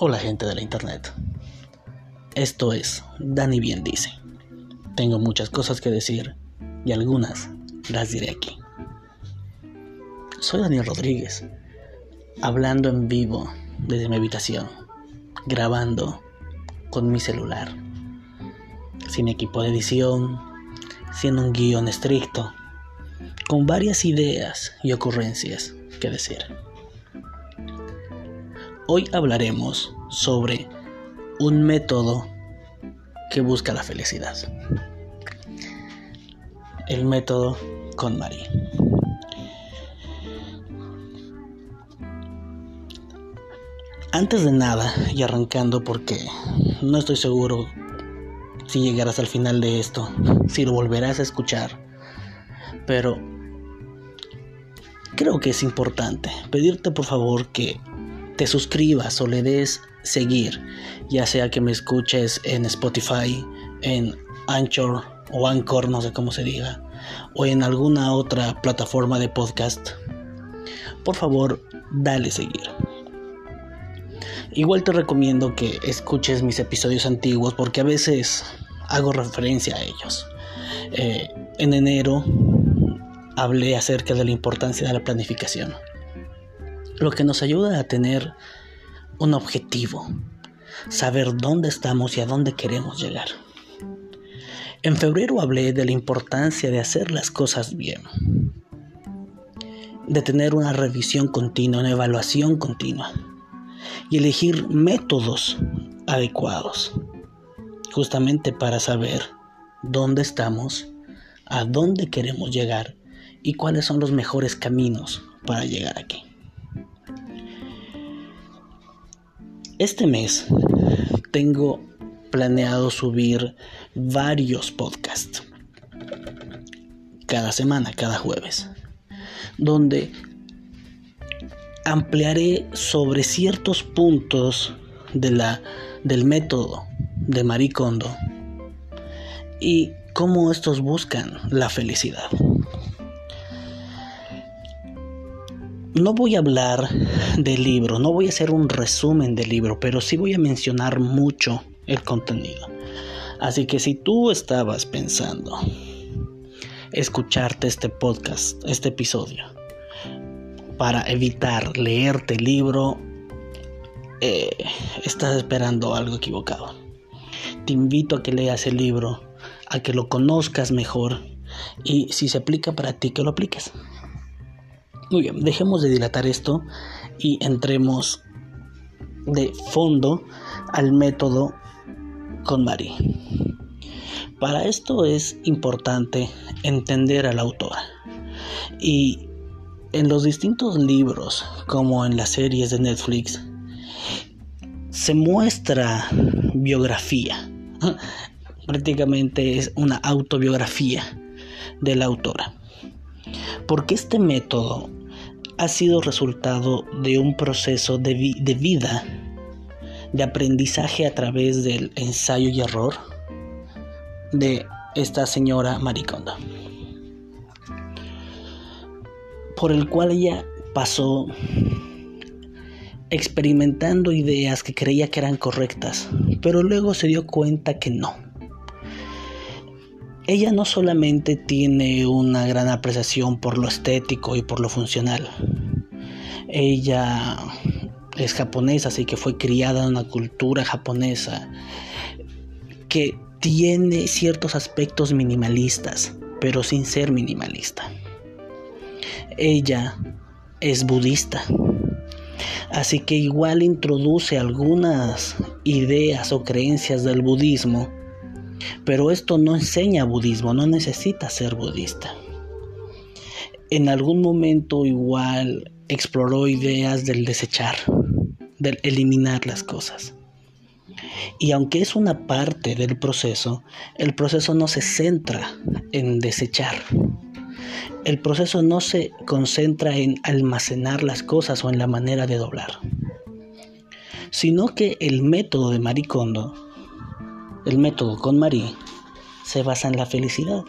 Hola gente de la internet. Esto es Dani Bien Dice. Tengo muchas cosas que decir y algunas las diré aquí. Soy Daniel Rodríguez, hablando en vivo desde mi habitación, grabando con mi celular, sin equipo de edición, sin un guion estricto, con varias ideas y ocurrencias que decir. Hoy hablaremos sobre un método que busca la felicidad. El método con Mari. Antes de nada, y arrancando porque no estoy seguro si llegarás al final de esto, si lo volverás a escuchar, pero creo que es importante pedirte por favor que te suscribas o le des seguir, ya sea que me escuches en Spotify, en Anchor o Anchor, no sé cómo se diga, o en alguna otra plataforma de podcast, por favor, dale seguir. Igual te recomiendo que escuches mis episodios antiguos porque a veces hago referencia a ellos. Eh, en enero hablé acerca de la importancia de la planificación lo que nos ayuda a tener un objetivo, saber dónde estamos y a dónde queremos llegar. En febrero hablé de la importancia de hacer las cosas bien, de tener una revisión continua, una evaluación continua y elegir métodos adecuados, justamente para saber dónde estamos, a dónde queremos llegar y cuáles son los mejores caminos para llegar aquí. Este mes tengo planeado subir varios podcasts. Cada semana, cada jueves. Donde ampliaré sobre ciertos puntos de la, del método de Maricondo y cómo estos buscan la felicidad. No voy a hablar del libro, no voy a hacer un resumen del libro, pero sí voy a mencionar mucho el contenido. Así que si tú estabas pensando escucharte este podcast, este episodio, para evitar leerte el libro, eh, estás esperando algo equivocado. Te invito a que leas el libro, a que lo conozcas mejor y si se aplica para ti, que lo apliques. Muy bien, dejemos de dilatar esto y entremos de fondo al método con Mari. Para esto es importante entender a la autora y en los distintos libros como en las series de Netflix se muestra biografía. Prácticamente es una autobiografía de la autora. Porque este método ha sido resultado de un proceso de, vida, de aprendizaje a través del ensayo y error de esta señora Maricondo, por el cual ella pasó experimentando ideas que creía que eran correctas, pero luego se dio cuenta que no. Ella no solamente tiene una gran apreciación por lo estético y por lo funcional. Ella es japonesa, así que fue criada en una cultura japonesa que tiene ciertos aspectos minimalistas, pero sin ser minimalista. Ella es budista, así que igual introduce algunas ideas o creencias del budismo pero esto no enseña budismo, no necesita ser budista. En algún momento igual exploró ideas del desechar, del eliminar las cosas. Y aunque es una parte del proceso, el proceso no se centra en desechar. El proceso no se concentra en almacenar las cosas o en la manera de doblar, sino que el método de Maricondo el método con Marie se basa en la felicidad.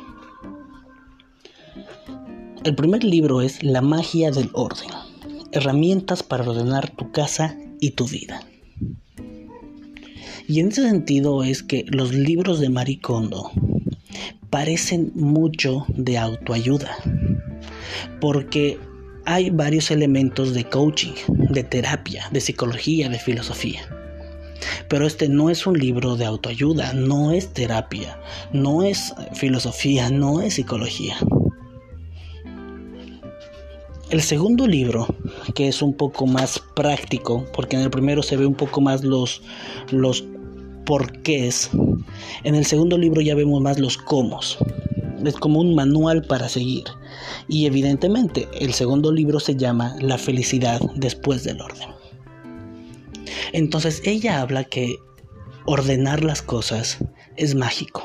El primer libro es La magia del orden, herramientas para ordenar tu casa y tu vida. Y en ese sentido es que los libros de Maricondo parecen mucho de autoayuda, porque hay varios elementos de coaching, de terapia, de psicología, de filosofía. Pero este no es un libro de autoayuda, no es terapia, no es filosofía, no es psicología. El segundo libro, que es un poco más práctico, porque en el primero se ve un poco más los, los porqués, en el segundo libro ya vemos más los cómo. Es como un manual para seguir. Y evidentemente el segundo libro se llama La felicidad después del orden. Entonces ella habla que ordenar las cosas es mágico,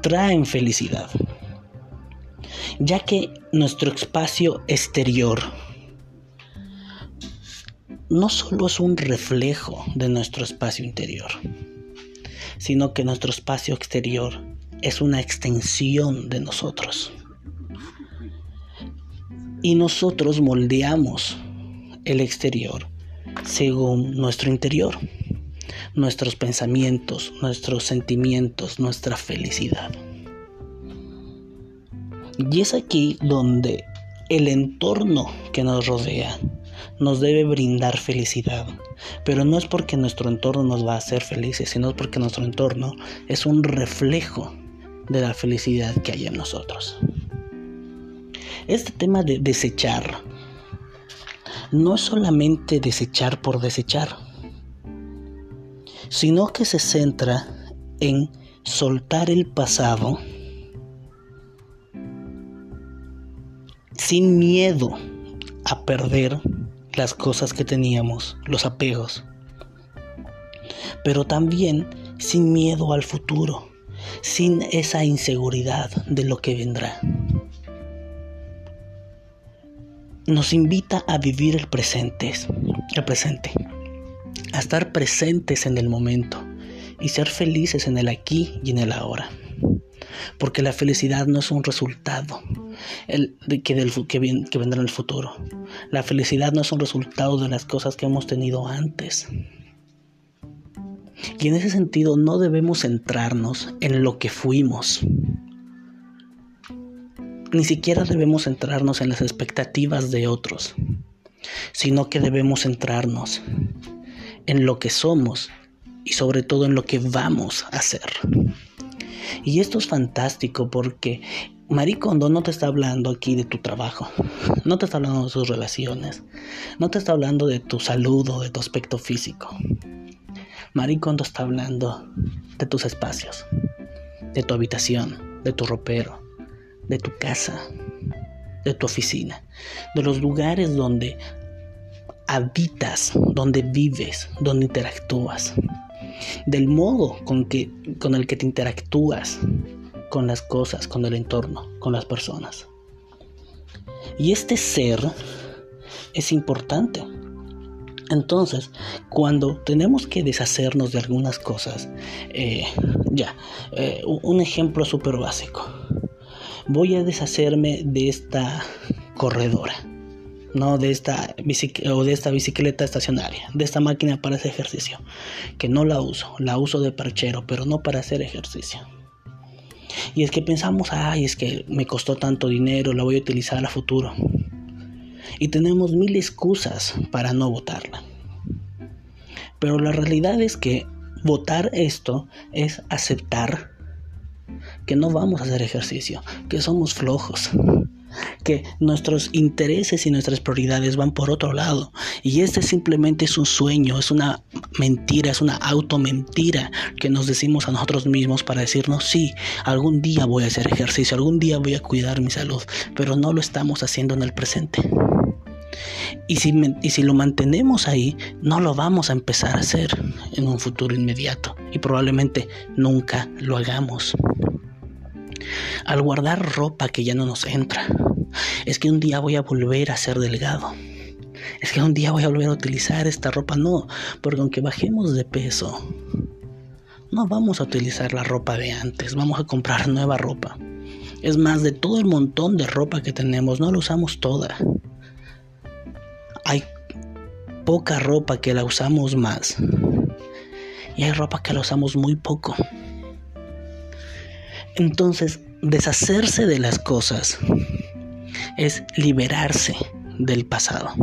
traen felicidad, ya que nuestro espacio exterior no solo es un reflejo de nuestro espacio interior, sino que nuestro espacio exterior es una extensión de nosotros. Y nosotros moldeamos el exterior según nuestro interior, nuestros pensamientos, nuestros sentimientos, nuestra felicidad. Y es aquí donde el entorno que nos rodea nos debe brindar felicidad. Pero no es porque nuestro entorno nos va a hacer felices, sino porque nuestro entorno es un reflejo de la felicidad que hay en nosotros. Este tema de desechar no es solamente desechar por desechar, sino que se centra en soltar el pasado sin miedo a perder las cosas que teníamos, los apegos, pero también sin miedo al futuro, sin esa inseguridad de lo que vendrá nos invita a vivir el presente, el presente, a estar presentes en el momento y ser felices en el aquí y en el ahora. Porque la felicidad no es un resultado que, del, que, que vendrá en el futuro. La felicidad no es un resultado de las cosas que hemos tenido antes. Y en ese sentido no debemos centrarnos en lo que fuimos, ni siquiera debemos centrarnos en las expectativas de otros, sino que debemos centrarnos en lo que somos y sobre todo en lo que vamos a hacer. Y esto es fantástico porque Marie Kondo no te está hablando aquí de tu trabajo, no te está hablando de sus relaciones, no te está hablando de tu salud o de tu aspecto físico. Marie Kondo está hablando de tus espacios, de tu habitación, de tu ropero, de tu casa, de tu oficina, de los lugares donde habitas, donde vives, donde interactúas, del modo con, que, con el que te interactúas con las cosas, con el entorno, con las personas. Y este ser es importante. Entonces, cuando tenemos que deshacernos de algunas cosas, eh, ya, eh, un ejemplo súper básico voy a deshacerme de esta corredora, no de esta, o de esta bicicleta estacionaria, de esta máquina para hacer ejercicio, que no la uso, la uso de parchero, pero no para hacer ejercicio. Y es que pensamos, ay, es que me costó tanto dinero, la voy a utilizar a futuro. Y tenemos mil excusas para no votarla. Pero la realidad es que votar esto es aceptar que no vamos a hacer ejercicio, que somos flojos, que nuestros intereses y nuestras prioridades van por otro lado. Y este simplemente es un sueño, es una mentira, es una automentira que nos decimos a nosotros mismos para decirnos, sí, algún día voy a hacer ejercicio, algún día voy a cuidar mi salud, pero no lo estamos haciendo en el presente. Y si, y si lo mantenemos ahí, no lo vamos a empezar a hacer en un futuro inmediato y probablemente nunca lo hagamos al guardar ropa que ya no nos entra. Es que un día voy a volver a ser delgado. Es que un día voy a volver a utilizar esta ropa. No, porque aunque bajemos de peso, no vamos a utilizar la ropa de antes. Vamos a comprar nueva ropa. Es más, de todo el montón de ropa que tenemos, no la usamos toda. Hay poca ropa que la usamos más. y hay ropa que la usamos muy poco. Entonces, deshacerse de las cosas es liberarse del pasado.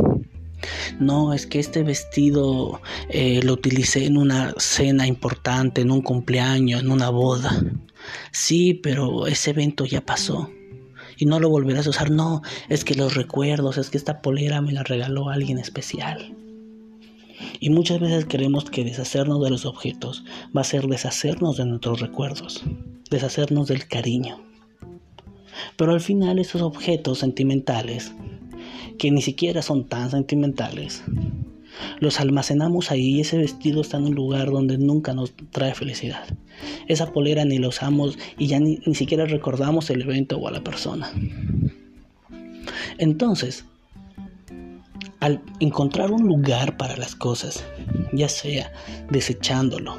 No, es que este vestido eh, lo utilicé en una cena importante, en un cumpleaños, en una boda. Sí, pero ese evento ya pasó. Y no lo volverás a usar. No, es que los recuerdos, es que esta polera me la regaló alguien especial. Y muchas veces queremos que deshacernos de los objetos va a ser deshacernos de nuestros recuerdos, deshacernos del cariño. Pero al final esos objetos sentimentales, que ni siquiera son tan sentimentales, los almacenamos ahí y ese vestido está en un lugar donde nunca nos trae felicidad. Esa polera ni la usamos y ya ni, ni siquiera recordamos el evento o a la persona. Entonces, al encontrar un lugar para las cosas, ya sea desechándolo,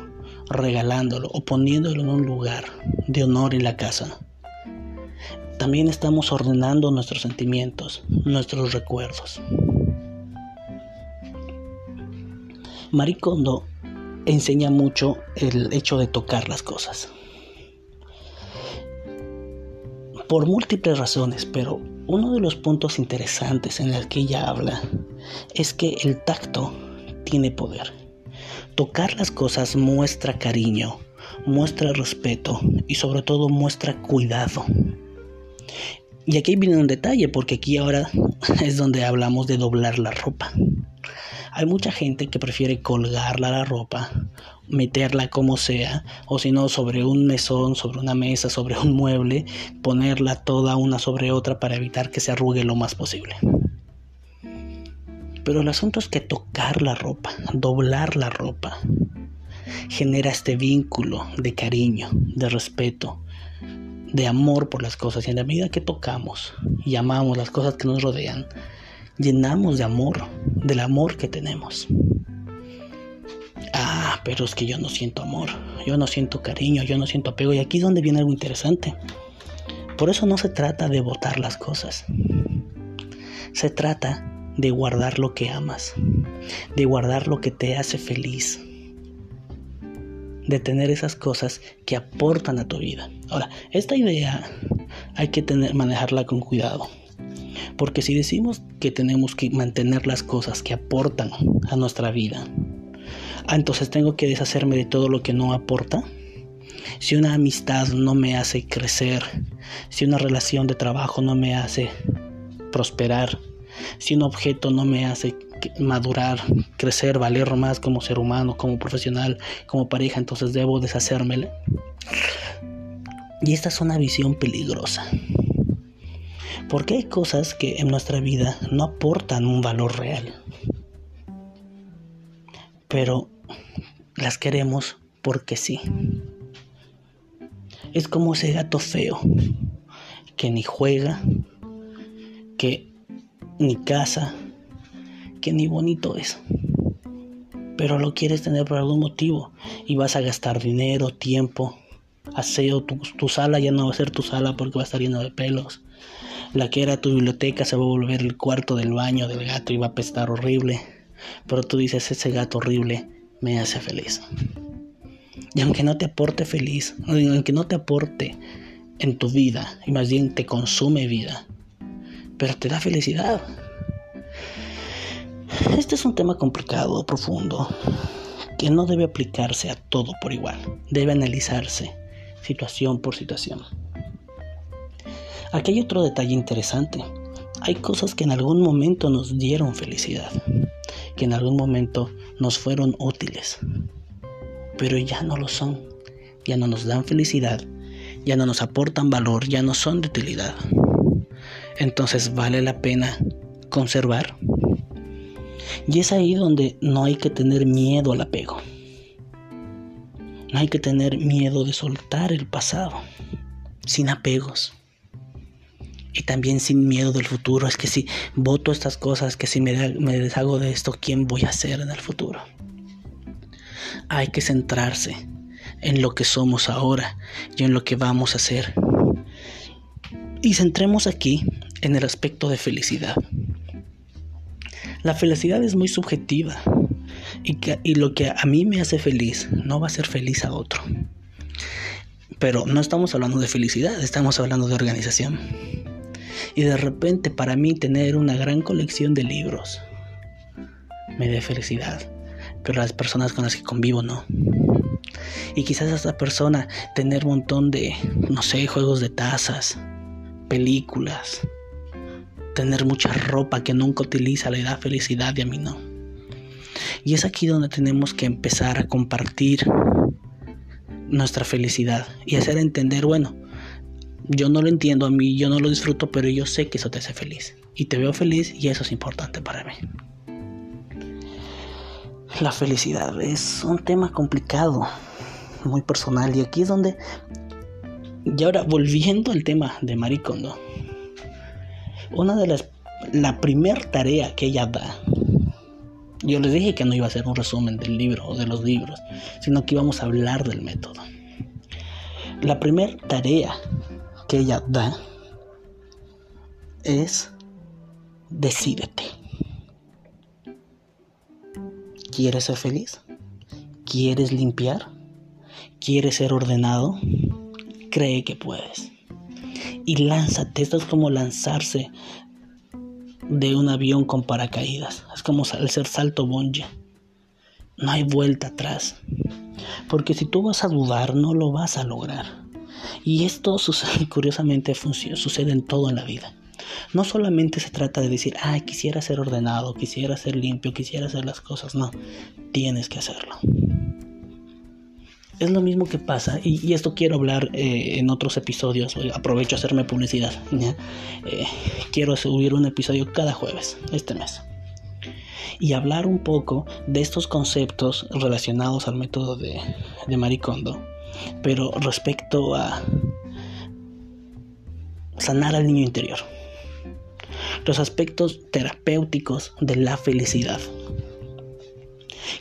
regalándolo o poniéndolo en un lugar de honor en la casa, también estamos ordenando nuestros sentimientos, nuestros recuerdos. Maricondo enseña mucho el hecho de tocar las cosas. Por múltiples razones, pero uno de los puntos interesantes en el que ella habla es que el tacto tiene poder. Tocar las cosas muestra cariño, muestra respeto y sobre todo muestra cuidado. Y aquí viene un detalle, porque aquí ahora es donde hablamos de doblar la ropa. Hay mucha gente que prefiere colgarla la ropa, meterla como sea, o si no sobre un mesón, sobre una mesa, sobre un mueble, ponerla toda una sobre otra para evitar que se arrugue lo más posible. Pero el asunto es que tocar la ropa, doblar la ropa, genera este vínculo de cariño, de respeto, de amor por las cosas. Y en la medida que tocamos y amamos las cosas que nos rodean, llenamos de amor, del amor que tenemos. Ah, pero es que yo no siento amor, yo no siento cariño, yo no siento apego. Y aquí es donde viene algo interesante. Por eso no se trata de botar las cosas. Se trata de guardar lo que amas, de guardar lo que te hace feliz, de tener esas cosas que aportan a tu vida. Ahora, esta idea hay que tener, manejarla con cuidado. Porque si decimos que tenemos que mantener las cosas que aportan a nuestra vida, ah, entonces tengo que deshacerme de todo lo que no aporta. Si una amistad no me hace crecer, si una relación de trabajo no me hace prosperar, si un objeto no me hace madurar, crecer, valer más como ser humano, como profesional, como pareja, entonces debo deshacérmele. Y esta es una visión peligrosa. Porque hay cosas que en nuestra vida no aportan un valor real. Pero las queremos porque sí. Es como ese gato feo que ni juega, que ni casa, que ni bonito es. Pero lo quieres tener por algún motivo y vas a gastar dinero, tiempo, aseo. Tu, tu sala ya no va a ser tu sala porque va a estar lleno de pelos. La que era tu biblioteca se va a volver el cuarto del baño del gato y va a pestar horrible. Pero tú dices, ese gato horrible me hace feliz. Y aunque no te aporte feliz, aunque no te aporte en tu vida, y más bien te consume vida, pero te da felicidad. Este es un tema complicado, profundo, que no debe aplicarse a todo por igual. Debe analizarse situación por situación. Aquí hay otro detalle interesante. Hay cosas que en algún momento nos dieron felicidad, que en algún momento nos fueron útiles, pero ya no lo son, ya no nos dan felicidad, ya no nos aportan valor, ya no son de utilidad. Entonces vale la pena conservar y es ahí donde no hay que tener miedo al apego. No hay que tener miedo de soltar el pasado, sin apegos. Y también sin miedo del futuro. Es que si voto estas cosas, que si me, me deshago de esto, ¿quién voy a ser en el futuro? Hay que centrarse en lo que somos ahora y en lo que vamos a hacer. Y centremos aquí en el aspecto de felicidad. La felicidad es muy subjetiva. Y, que, y lo que a mí me hace feliz no va a ser feliz a otro. Pero no estamos hablando de felicidad, estamos hablando de organización. Y de repente para mí tener una gran colección de libros me dé felicidad, pero las personas con las que convivo no. Y quizás a esta persona tener un montón de, no sé, juegos de tazas, películas, tener mucha ropa que nunca utiliza le da felicidad y a mí no. Y es aquí donde tenemos que empezar a compartir nuestra felicidad y hacer entender, bueno, yo no lo entiendo a mí, yo no lo disfruto, pero yo sé que eso te hace feliz. Y te veo feliz y eso es importante para mí. La felicidad es un tema complicado, muy personal, y aquí es donde... Y ahora, volviendo al tema de Maricondo, una de las... La primera tarea que ella da yo les dije que no iba a ser un resumen del libro o de los libros, sino que íbamos a hablar del método. La primera tarea que ella da es decídete. ¿Quieres ser feliz? ¿Quieres limpiar? ¿Quieres ser ordenado? Cree que puedes. Y lánzate. Esto es como lanzarse de un avión con paracaídas. Es como hacer salto bungee. No hay vuelta atrás. Porque si tú vas a dudar, no lo vas a lograr. Y esto sucede, curiosamente sucede en todo en la vida. No solamente se trata de decir, ah, quisiera ser ordenado, quisiera ser limpio, quisiera hacer las cosas. No, tienes que hacerlo es lo mismo que pasa, y, esto quiero hablar eh, en otros episodios, aprovecho a hacerme publicidad. Eh, quiero subir un episodio cada jueves este mes. Y hablar un poco de estos conceptos relacionados al método de, de Maricondo, pero respecto a sanar al niño interior. Los aspectos terapéuticos de la felicidad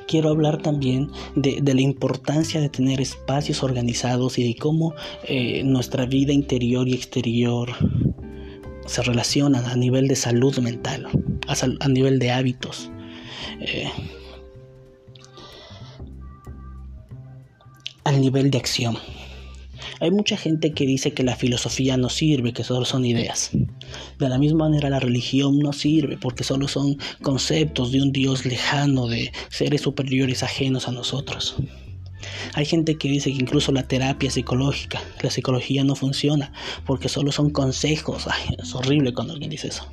quiero hablar también de, la importancia de tener espacios organizados y de cómo eh, nuestra vida interior y exterior se relacionan a nivel de salud mental, a, nivel de hábitos. Eh, al nivel de acción. Hay mucha gente que dice que la filosofía no sirve, que solo son ideas. De la misma manera la religión no sirve porque solo son conceptos de un Dios lejano, de seres superiores ajenos a nosotros. Hay gente que dice que incluso la terapia psicológica, la psicología no funciona porque solo son consejos. es horrible cuando alguien dice eso.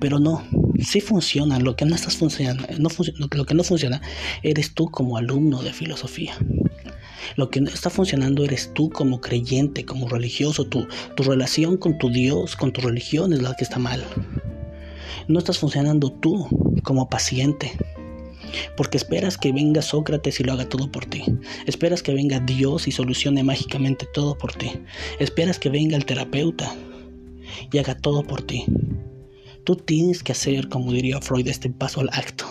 Pero no, sí funciona. Lo que no estás funcionando, lo que no funciona, eres tú como alumno de filosofía. Lo que no está funcionando eres tú como creyente, como religioso. Tu, tu relación con tu Dios, con tu religión es la que está mal. No estás funcionando tú como paciente. Porque esperas que venga Sócrates y lo haga todo por ti. Esperas que venga Dios y solucione mágicamente todo por ti. Esperas que venga el terapeuta y haga todo por ti. Tú tienes que hacer, como diría Freud, este paso al acto.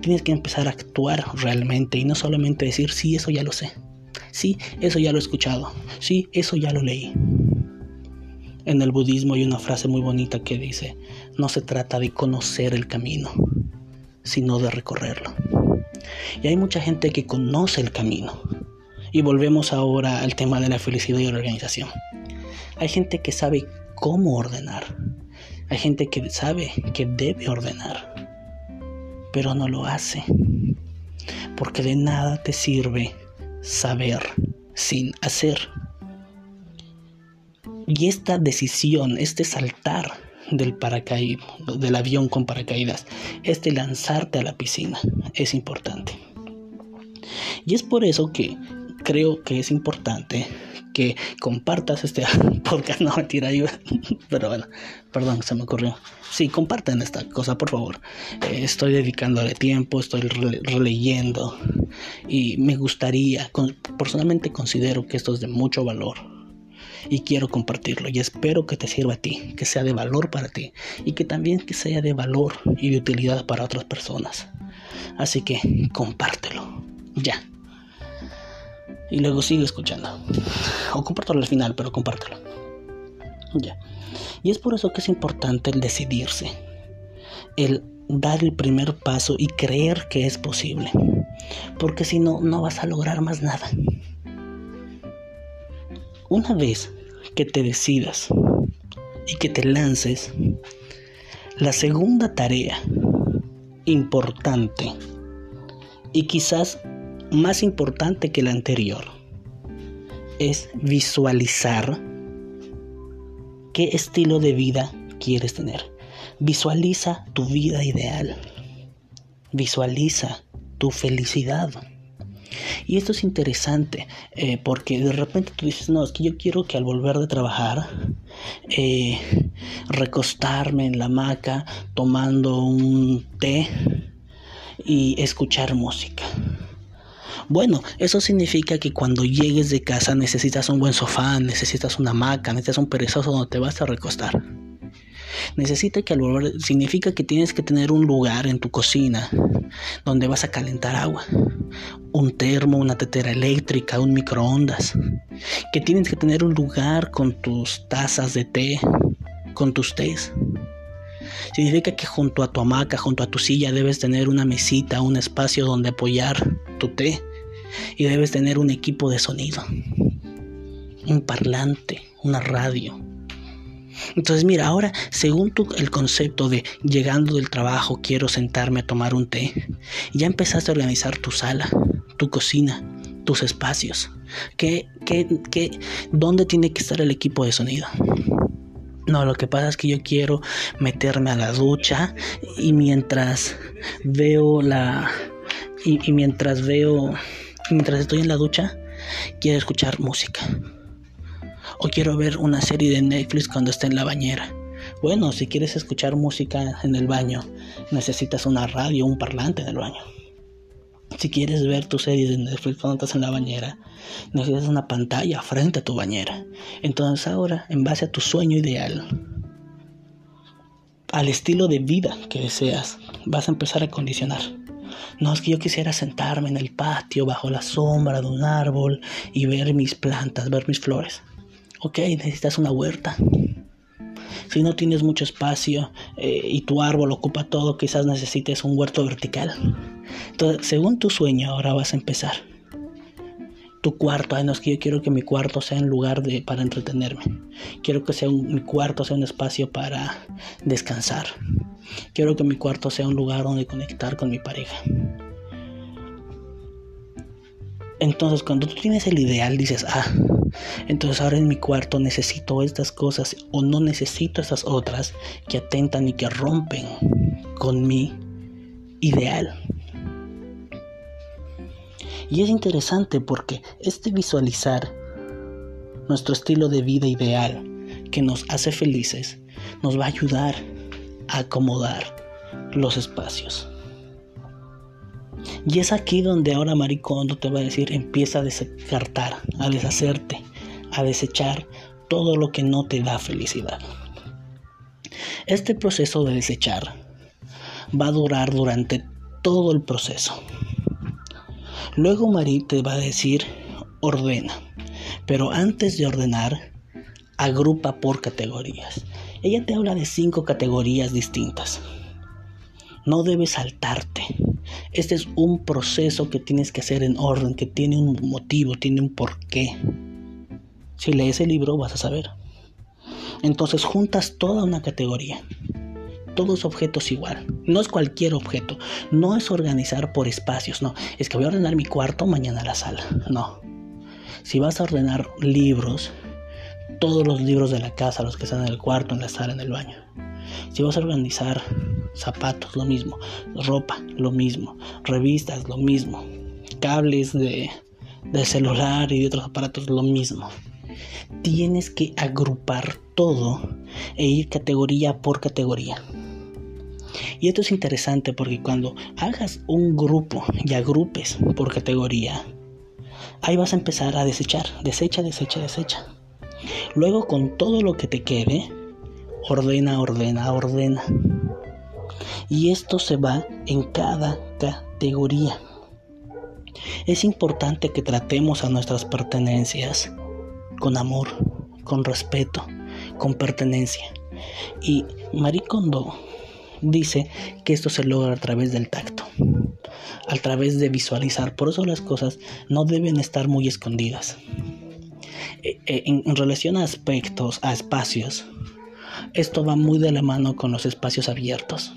Tienes que empezar a actuar realmente y no solamente decir, sí, eso ya lo sé. Sí, eso ya lo he escuchado. Sí, eso ya lo leí. En el budismo hay una frase muy bonita que dice, no se trata de conocer el camino, sino de recorrerlo. Y hay mucha gente que conoce el camino. Y volvemos ahora al tema de la felicidad y la organización. Hay gente que sabe cómo ordenar. Hay gente que sabe que debe ordenar pero no lo hace. Porque de nada te sirve saber sin hacer. Y esta decisión, este saltar del paracaídas, del avión con paracaídas, este lanzarte a la piscina es importante. Y es por eso que creo que es importante que compartas este podcast. No, mentira, pero bueno, perdón, se me ocurrió. Sí, compartan esta cosa, por favor. Eh, estoy dedicándole tiempo, estoy releyendo y me gustaría, personalmente considero que esto es de mucho valor y quiero compartirlo y espero que te sirva a ti, que sea de valor para ti y que también que sea de valor y de utilidad para otras personas. Así que compártelo. Ya y luego sigue escuchando. O compártelo al final, pero compártelo. Ya. Y es por eso que es importante el decidirse, el dar el primer paso y creer que es posible. Porque si no, no vas a lograr más nada. Una vez que te decidas y que te lances, la segunda tarea importante y quizás más importante que la anterior es visualizar qué estilo de vida quieres tener. Visualiza tu vida ideal. Visualiza tu felicidad. Y esto es interesante eh, porque de repente tú dices, no, es que yo quiero que al volver de trabajar, eh, recostarme en la hamaca tomando un té y escuchar música. Bueno, eso significa que cuando llegues de casa necesitas un buen sofá, necesitas una hamaca, necesitas un perezoso donde te vas a recostar. Necesita que al volver significa que tienes que tener un lugar en tu cocina donde vas a calentar agua, un termo, una tetera eléctrica, un microondas, que tienes que tener un lugar con tus tazas de té, con tus tés. Significa que junto a tu hamaca, junto a tu silla, debes tener una mesita, un espacio donde apoyar tu té y debes tener un equipo de sonido, un parlante, una radio entonces mira, ahora según tu, el concepto de llegando del trabajo quiero sentarme a tomar un té, ya empezaste a organizar tu sala, tu cocina, tus espacios. ¿Qué, qué, qué, ¿Dónde tiene que estar el equipo de sonido? No, lo que pasa es que yo quiero meterme a la ducha y mientras veo la... y, y mientras veo... mientras estoy en la ducha, quiero escuchar música o quiero ver una serie de Netflix cuando esté en la bañera. Bueno, si quieres escuchar música en el baño, necesitas una radio, un parlante en el baño. Si quieres ver tu serie de Netflix cuando estás en la bañera, necesitas una pantalla frente a tu bañera. Entonces ahora, en base a tu sueño ideal, al estilo de vida que deseas, vas a empezar a condicionar. No es que yo quisiera sentarme en el patio bajo la sombra de un árbol y ver mis plantas, ver mis flores. Ok, necesitas una huerta. Si no tienes mucho espacio eh, y tu árbol ocupa todo, quizás necesites un huerto vertical. Entonces, según tu sueño, ahora vas a empezar. Cuarto, ay, no es que yo quiero que mi cuarto sea un lugar de, para entretenerme. Quiero que sea mi cuarto sea un espacio para descansar. Quiero que mi cuarto sea un lugar donde conectar con mi pareja. Entonces, cuando tú tienes el ideal, dices, ah, entonces ahora en mi cuarto necesito estas cosas o no necesito estas otras que atentan y que rompen con mi ideal. Y es interesante porque este visualizar nuestro estilo de vida ideal que nos hace felices nos va a ayudar a acomodar los espacios. Y es aquí donde ahora Maricondo te va a decir, empieza a descartar, a deshacerte, a desechar todo lo que no te da felicidad. Este proceso de desechar va a durar durante todo el proceso. Luego Marí te va a decir, ordena. Pero antes de ordenar, agrupa por categorías. Ella te habla de cinco categorías distintas. No debes saltarte. Este es un proceso que tienes que hacer en orden, que tiene un motivo, tiene un porqué. Si lees el libro vas a saber. Entonces juntas toda una categoría. Todos objetos igual. No es cualquier objeto. No es organizar por espacios. No. Es que voy a ordenar mi cuarto mañana la sala. No. Si vas a ordenar libros, todos los libros de la casa, los que están en el cuarto, en la sala, en el baño. Si vas a organizar zapatos, lo mismo. Ropa, lo mismo. Revistas, lo mismo. Cables de, celular y de otros aparatos, lo mismo. Tienes que agrupar todo e ir categoría por categoría. Y esto es interesante porque cuando hagas un grupo y agrupes por categoría, ahí vas a empezar a desechar, desecha, desecha, desecha. Luego con todo lo que te quede, ordena, ordena, ordena. Y esto se va en cada categoría. Es importante que tratemos a nuestras pertenencias con amor, con respeto, con pertenencia. Y Marie Kondo dice que esto se logra a través del tacto, a través de visualizar. Por eso las cosas no deben estar muy escondidas. Eh, eh, en relación a aspectos, a espacios, esto va muy de la mano con los espacios abiertos.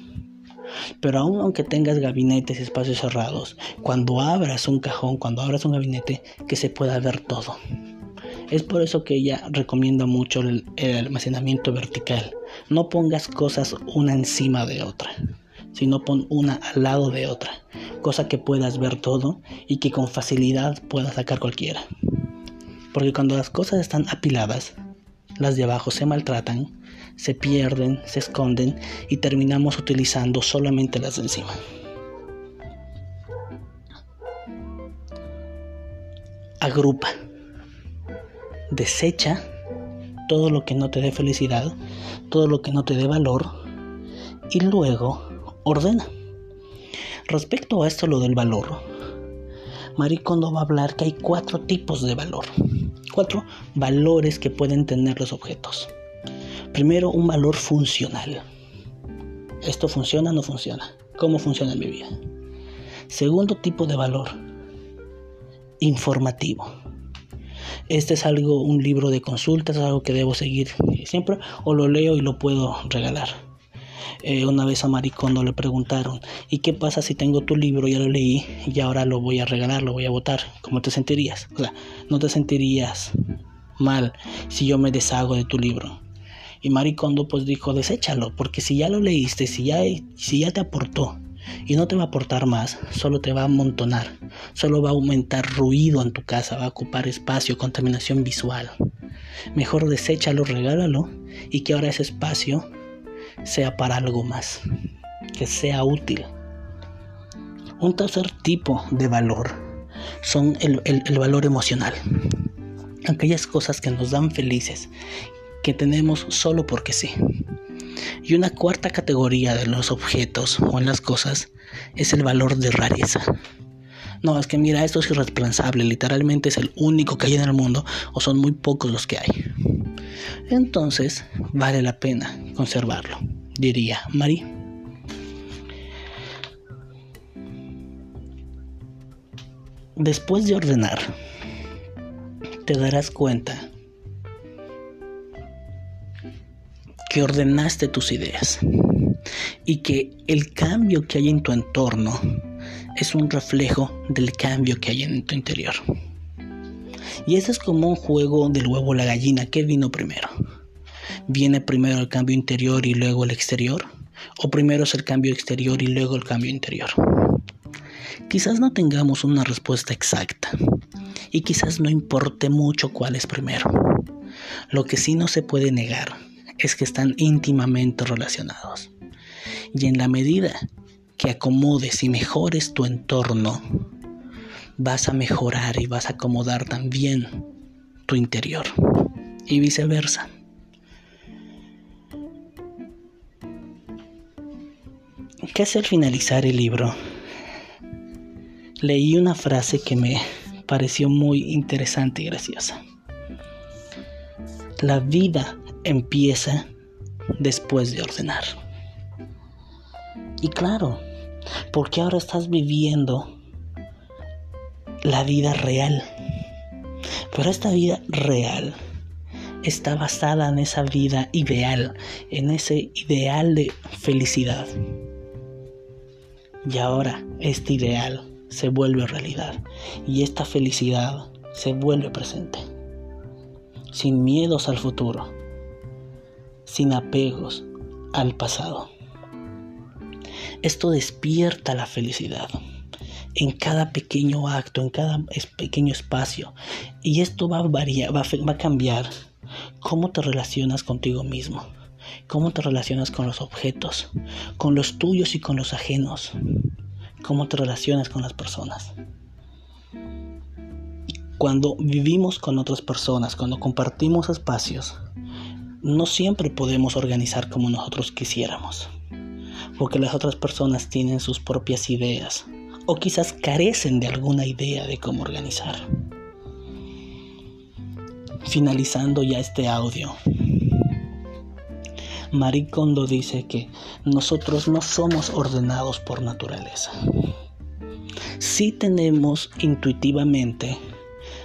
Pero aun aunque tengas gabinetes y espacios cerrados, cuando abras un cajón, cuando abras un gabinete, que se pueda ver todo. Es por eso que ella recomienda mucho el, almacenamiento vertical. No pongas cosas una encima de otra, sino pon una al lado de otra, cosa que puedas ver todo y que con facilidad puedas sacar cualquiera. Porque cuando las cosas están apiladas, las de abajo se maltratan se pierden, se esconden y terminamos utilizando solamente las de encima. Agrupa. Desecha todo lo que no te dé felicidad, todo lo que no te dé valor y luego ordena. Respecto a esto lo del valor, Maricondo va a hablar que hay cuatro tipos de valor, cuatro valores que pueden tener los objetos. Primero, un valor funcional. ¿Esto funciona o no funciona? ¿Cómo funciona en mi vida? Segundo tipo de valor, informativo. Este es algo, un libro de consultas, algo que debo seguir siempre, o lo leo y lo puedo regalar. Eh, una vez a Maricondo le preguntaron, ¿y qué pasa si tengo tu libro, ya lo leí y ahora lo voy a regalar, lo voy a votar? ¿Cómo te sentirías? O sea, no te sentirías mal si yo me deshago de tu libro. Y Maricondo pues dijo, deséchalo, porque si ya lo leíste, si ya, si ya te aportó y no te va a aportar más, solo te va a amontonar, solo va a aumentar ruido en tu casa, va a ocupar espacio, contaminación visual. Mejor deséchalo, regálalo y que ahora ese espacio sea para algo más, que sea útil. Un tercer tipo de valor son el, el valor emocional aquellas cosas que nos dan felices, que tenemos solo porque sí. Y una cuarta categoría de los objetos o en las cosas es el valor de rareza. No, es que mira, esto es irreemplazable, literalmente es el único que hay en el mundo o son muy pocos los que hay. Entonces, vale la pena conservarlo, diría Mari. Después de ordenar, te darás cuenta que ordenaste tus ideas y que el cambio que hay en tu entorno es un reflejo del cambio que hay en tu interior. Y eso es como un juego del huevo la gallina. ¿Qué vino primero? ¿Viene primero el cambio interior y luego el exterior? ¿O primero es el cambio exterior y luego el cambio interior? Quizás no tengamos una respuesta exacta y quizás no importe mucho cuál es primero. Lo que sí no se puede negar es que están íntimamente relacionados. Y en la medida que acomodes y mejores tu entorno, vas a mejorar y vas a acomodar también tu interior. Y viceversa. Casi al finalizar el libro, leí una frase que me pareció muy interesante y graciosa. La vida empieza después de ordenar. Y claro, porque ahora estás viviendo la vida real. Pero esta vida real está basada en esa vida ideal, en ese ideal de felicidad. Y ahora este ideal se vuelve realidad y esta felicidad se vuelve presente. Sin miedos al futuro, sin apegos al pasado. Esto despierta la felicidad en cada pequeño acto, en cada pequeño espacio. Y esto va a variar, va a, cambiar cómo te relacionas contigo mismo, cómo te relacionas con los objetos, con los tuyos y con los ajenos, cómo te relacionas con las personas. Cuando vivimos con otras personas, cuando compartimos espacios, no siempre podemos organizar como nosotros quisiéramos, porque las otras personas tienen sus propias ideas o quizás carecen de alguna idea de cómo organizar. Finalizando ya este audio, Marie Kondo dice que nosotros no somos ordenados por naturaleza. Sí tenemos intuitivamente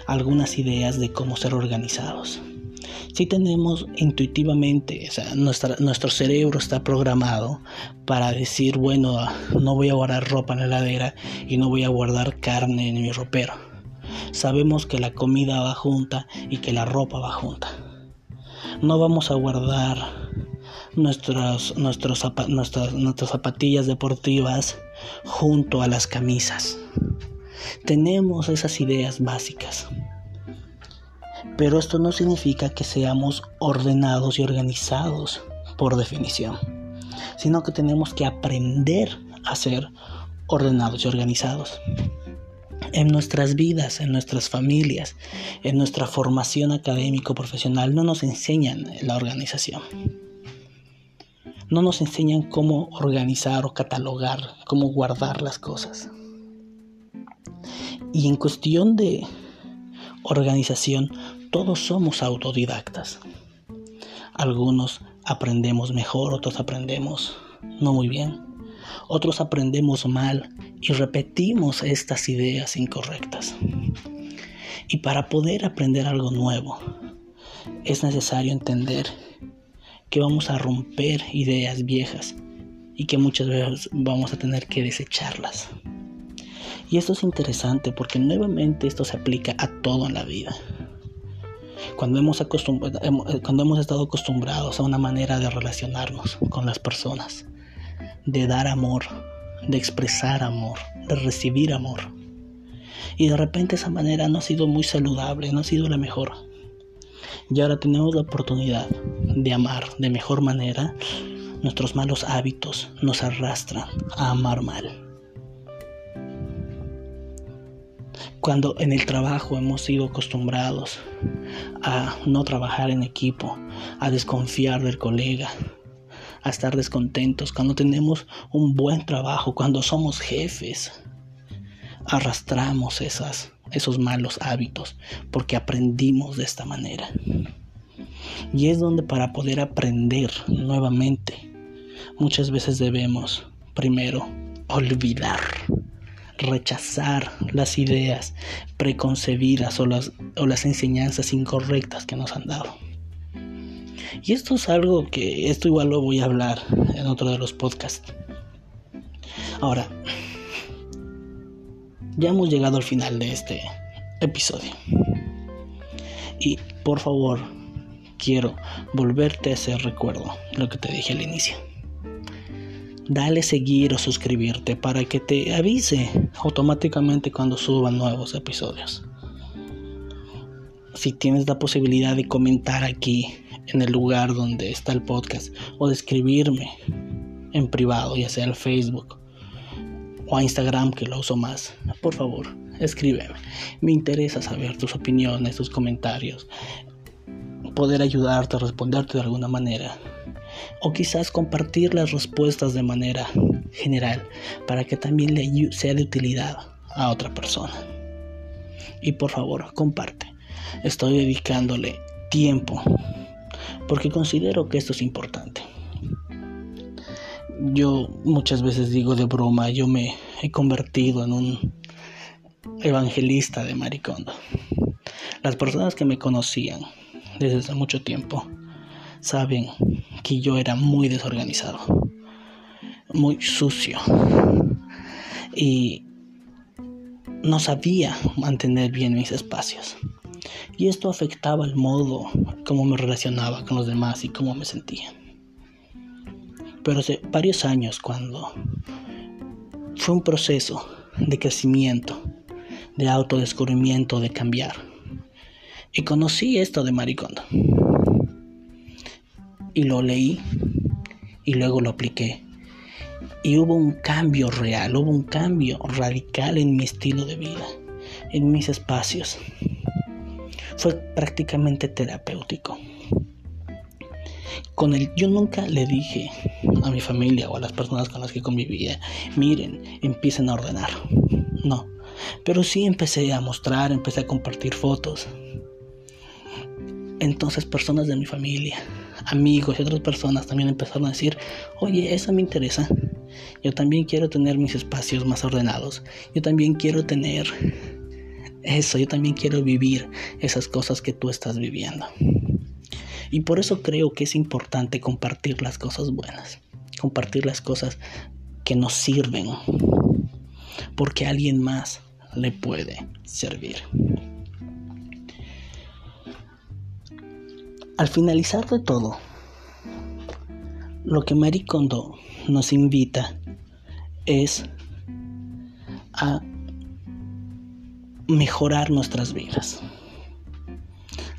algunas ideas de cómo ser organizados. Sí tenemos intuitivamente, sea, nuestro cerebro está programado para decir, bueno, no voy a guardar ropa en la heladera y no voy a guardar carne en mi ropero. Sabemos que la comida va junta y que la ropa va junta. No vamos a guardar nuestras, nuestras zapatillas deportivas junto a las camisas. Tenemos esas ideas básicas. Pero esto no significa que seamos ordenados y organizados por definición, sino que tenemos que aprender a ser ordenados y organizados. En nuestras vidas, en nuestras familias, en nuestra formación académico-profesional no nos enseñan la organización. No nos enseñan cómo organizar o catalogar, cómo guardar las cosas. Y en cuestión de organización, todos somos autodidactas. Algunos aprendemos mejor, otros aprendemos no muy bien. Otros aprendemos mal y repetimos estas ideas incorrectas. Y para poder aprender algo nuevo, es necesario entender que vamos a romper ideas viejas y que muchas veces vamos a tener que desecharlas. Y esto es interesante porque nuevamente esto se aplica a todo en la vida. Cuando hemos, eh, cuando hemos estado acostumbrados a una manera de relacionarnos con las personas, de dar amor, de expresar amor, de recibir amor. Y de repente esa manera no ha sido muy saludable, no ha sido la mejor. Y ahora tenemos la oportunidad de amar de mejor manera. Nuestros malos hábitos nos arrastran a amar mal. Cuando en el trabajo hemos sido acostumbrados a no trabajar en equipo, a desconfiar del colega, a estar descontentos, cuando tenemos un buen trabajo, cuando somos jefes, arrastramos esas, esos malos hábitos porque aprendimos de esta manera. Y es donde para poder aprender nuevamente, muchas veces debemos primero olvidar rechazar las ideas preconcebidas o las, o las enseñanzas incorrectas que nos han dado. Y esto es algo que esto igual lo voy a hablar en otro de los podcasts. Ahora, ya hemos llegado al final de este episodio. Y por favor, quiero volverte a ese recuerdo, lo que te dije al inicio dale seguir o suscribirte para que te avise automáticamente cuando suban nuevos episodios. Si tienes la posibilidad de comentar aquí en el lugar donde está el podcast o de escribirme en privado, ya sea al Facebook o a Instagram que lo uso más, por favor, escríbeme. Me interesa saber tus opiniones, tus comentarios, poder ayudarte, responderte de alguna manera o quizás compartir las respuestas de manera general para que también le sea de utilidad a otra persona. Y por favor, comparte. Estoy dedicándole tiempo porque considero que esto es importante. Yo muchas veces digo de broma, yo me he convertido en un evangelista de Maricondo. Las personas que me conocían desde hace mucho tiempo saben que yo era muy desorganizado, muy sucio y no sabía mantener bien mis espacios. Y esto afectaba el modo como me relacionaba con los demás y cómo me sentía. Pero hace varios años cuando fue un proceso de crecimiento, de autodescubrimiento, de cambiar. Y conocí esto de Maricondo y lo leí y luego lo apliqué. Y hubo un cambio real, hubo un cambio radical en mi estilo de vida, en mis espacios. Fue prácticamente terapéutico. Con el, yo nunca le dije a mi familia o a las personas con las que convivía, miren, empiecen a ordenar. No, pero sí empecé a mostrar, empecé a compartir fotos. Entonces personas de mi familia, amigos y otras personas también empezaron a decir, oye, eso me interesa. Yo también quiero tener mis espacios más ordenados. Yo también quiero tener eso. Yo también quiero vivir esas cosas que tú estás viviendo. Y por eso creo que es importante compartir las cosas buenas. Compartir las cosas que nos sirven. Porque a alguien más le puede servir. Al finalizar de todo, lo que Marie Kondo nos invita es a mejorar nuestras vidas,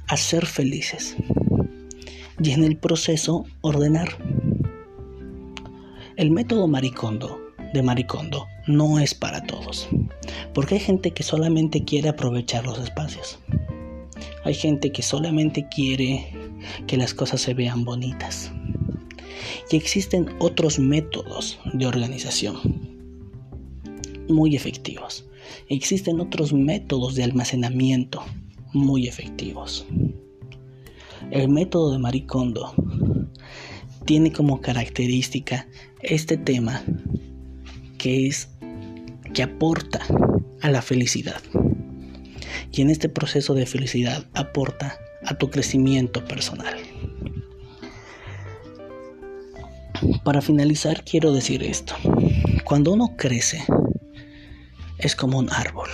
a ser felices y en el proceso ordenar. El método Maricondo de Maricondo no es para todos, porque hay gente que solamente quiere aprovechar los espacios. Hay gente que solamente quiere que las cosas se vean bonitas. Y existen otros métodos de organización muy efectivos. Existen otros métodos de almacenamiento muy efectivos. El método de Maricondo tiene como característica este tema que es que aporta a la felicidad. Y en este proceso de felicidad aporta a tu crecimiento personal. Para finalizar quiero decir esto. Cuando uno crece es como un árbol.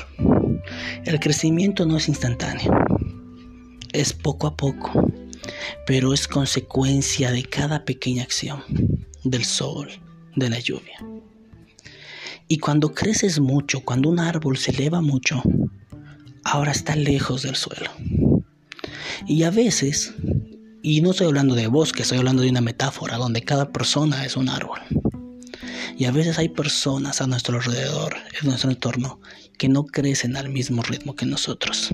El crecimiento no es instantáneo. Es poco a poco. Pero es consecuencia de cada pequeña acción. Del sol, de la lluvia. Y cuando creces mucho, cuando un árbol se eleva mucho, ahora está lejos del suelo. Y a veces, y no estoy hablando de bosque, estoy hablando de una metáfora donde cada persona es un árbol. Y a veces hay personas a nuestro alrededor, en nuestro entorno, que no crecen al mismo ritmo que nosotros.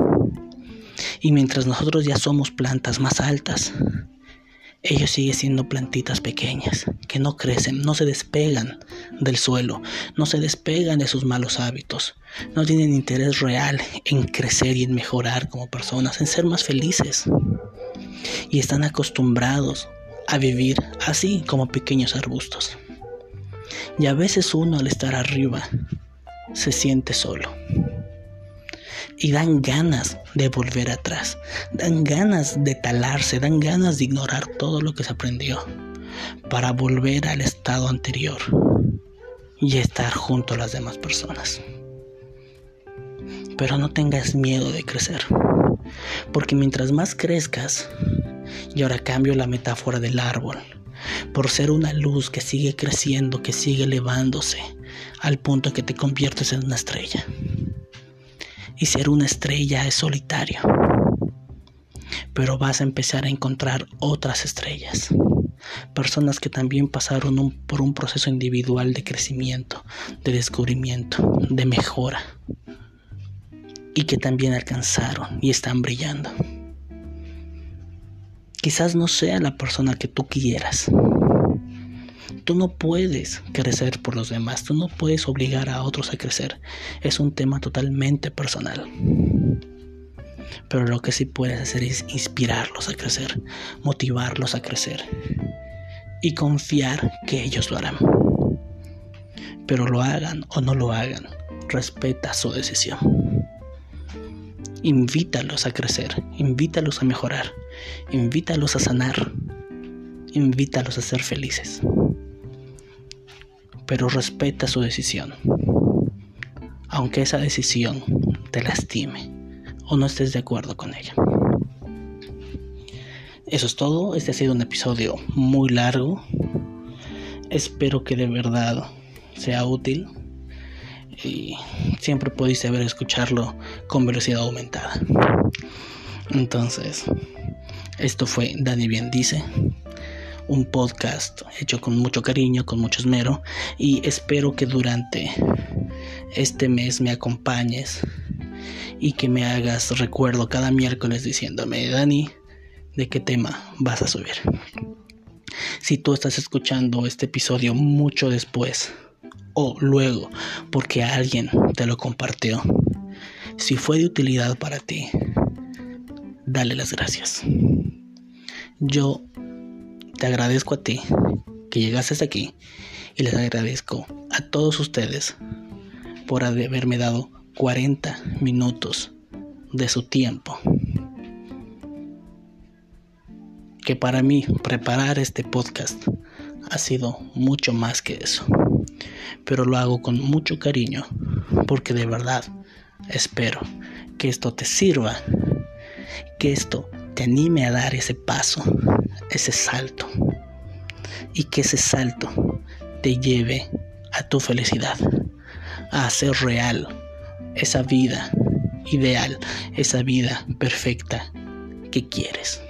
Y mientras nosotros ya somos plantas más altas, ellos siguen siendo plantitas pequeñas que no crecen, no se despegan del suelo, no se despegan de sus malos hábitos, no tienen interés real en crecer y en mejorar como personas, en ser más felices. Y están acostumbrados a vivir así como pequeños arbustos. Y a veces uno al estar arriba se siente solo y dan ganas de volver atrás, dan ganas de talarse, dan ganas de ignorar todo lo que se aprendió para volver al estado anterior y estar junto a las demás personas. Pero no tengas miedo de crecer, porque mientras más crezcas, y ahora cambio la metáfora del árbol, por ser una luz que sigue creciendo, que sigue elevándose, al punto que te conviertes en una estrella y ser una estrella es solitario. Pero vas a empezar a encontrar otras estrellas. Personas que también pasaron por un proceso individual de crecimiento, de descubrimiento, de mejora. Y que también alcanzaron y están brillando. Quizás no sea la persona que tú quieras, Tú no puedes crecer por los demás, tú no puedes obligar a otros a crecer. Es un tema totalmente personal. Pero lo que sí puedes hacer es inspirarlos a crecer, motivarlos a crecer y confiar que ellos lo harán. Pero lo hagan o no lo hagan, respeta su decisión. Invítalos a crecer, invítalos a mejorar, invítalos a sanar, invítalos a ser felices pero respeta su decisión, aunque esa decisión te lastime o no estés de acuerdo con ella. Eso es todo, este ha sido un episodio muy largo, espero que de verdad sea útil. Y siempre podéis saber escucharlo con velocidad aumentada. Entonces, esto fue Dani Bien Dice un podcast hecho con mucho cariño, con mucho esmero y espero que durante este mes me acompañes y que me hagas recuerdo cada miércoles diciéndome, Dani, ¿de qué tema vas a subir? Si tú estás escuchando este episodio mucho después o luego porque alguien te lo compartió, si fue de utilidad para ti, dale las gracias. Yo te agradezco a ti que llegaste hasta aquí y les agradezco a todos ustedes por haberme dado 40 minutos de su tiempo. Que para mí preparar este podcast ha sido mucho más que eso. Pero lo hago con mucho cariño porque de verdad espero que esto te sirva, que esto te anime a dar ese paso, ese salto y que ese salto te lleve a tu felicidad, a hacer real esa vida ideal, esa vida perfecta que quieres.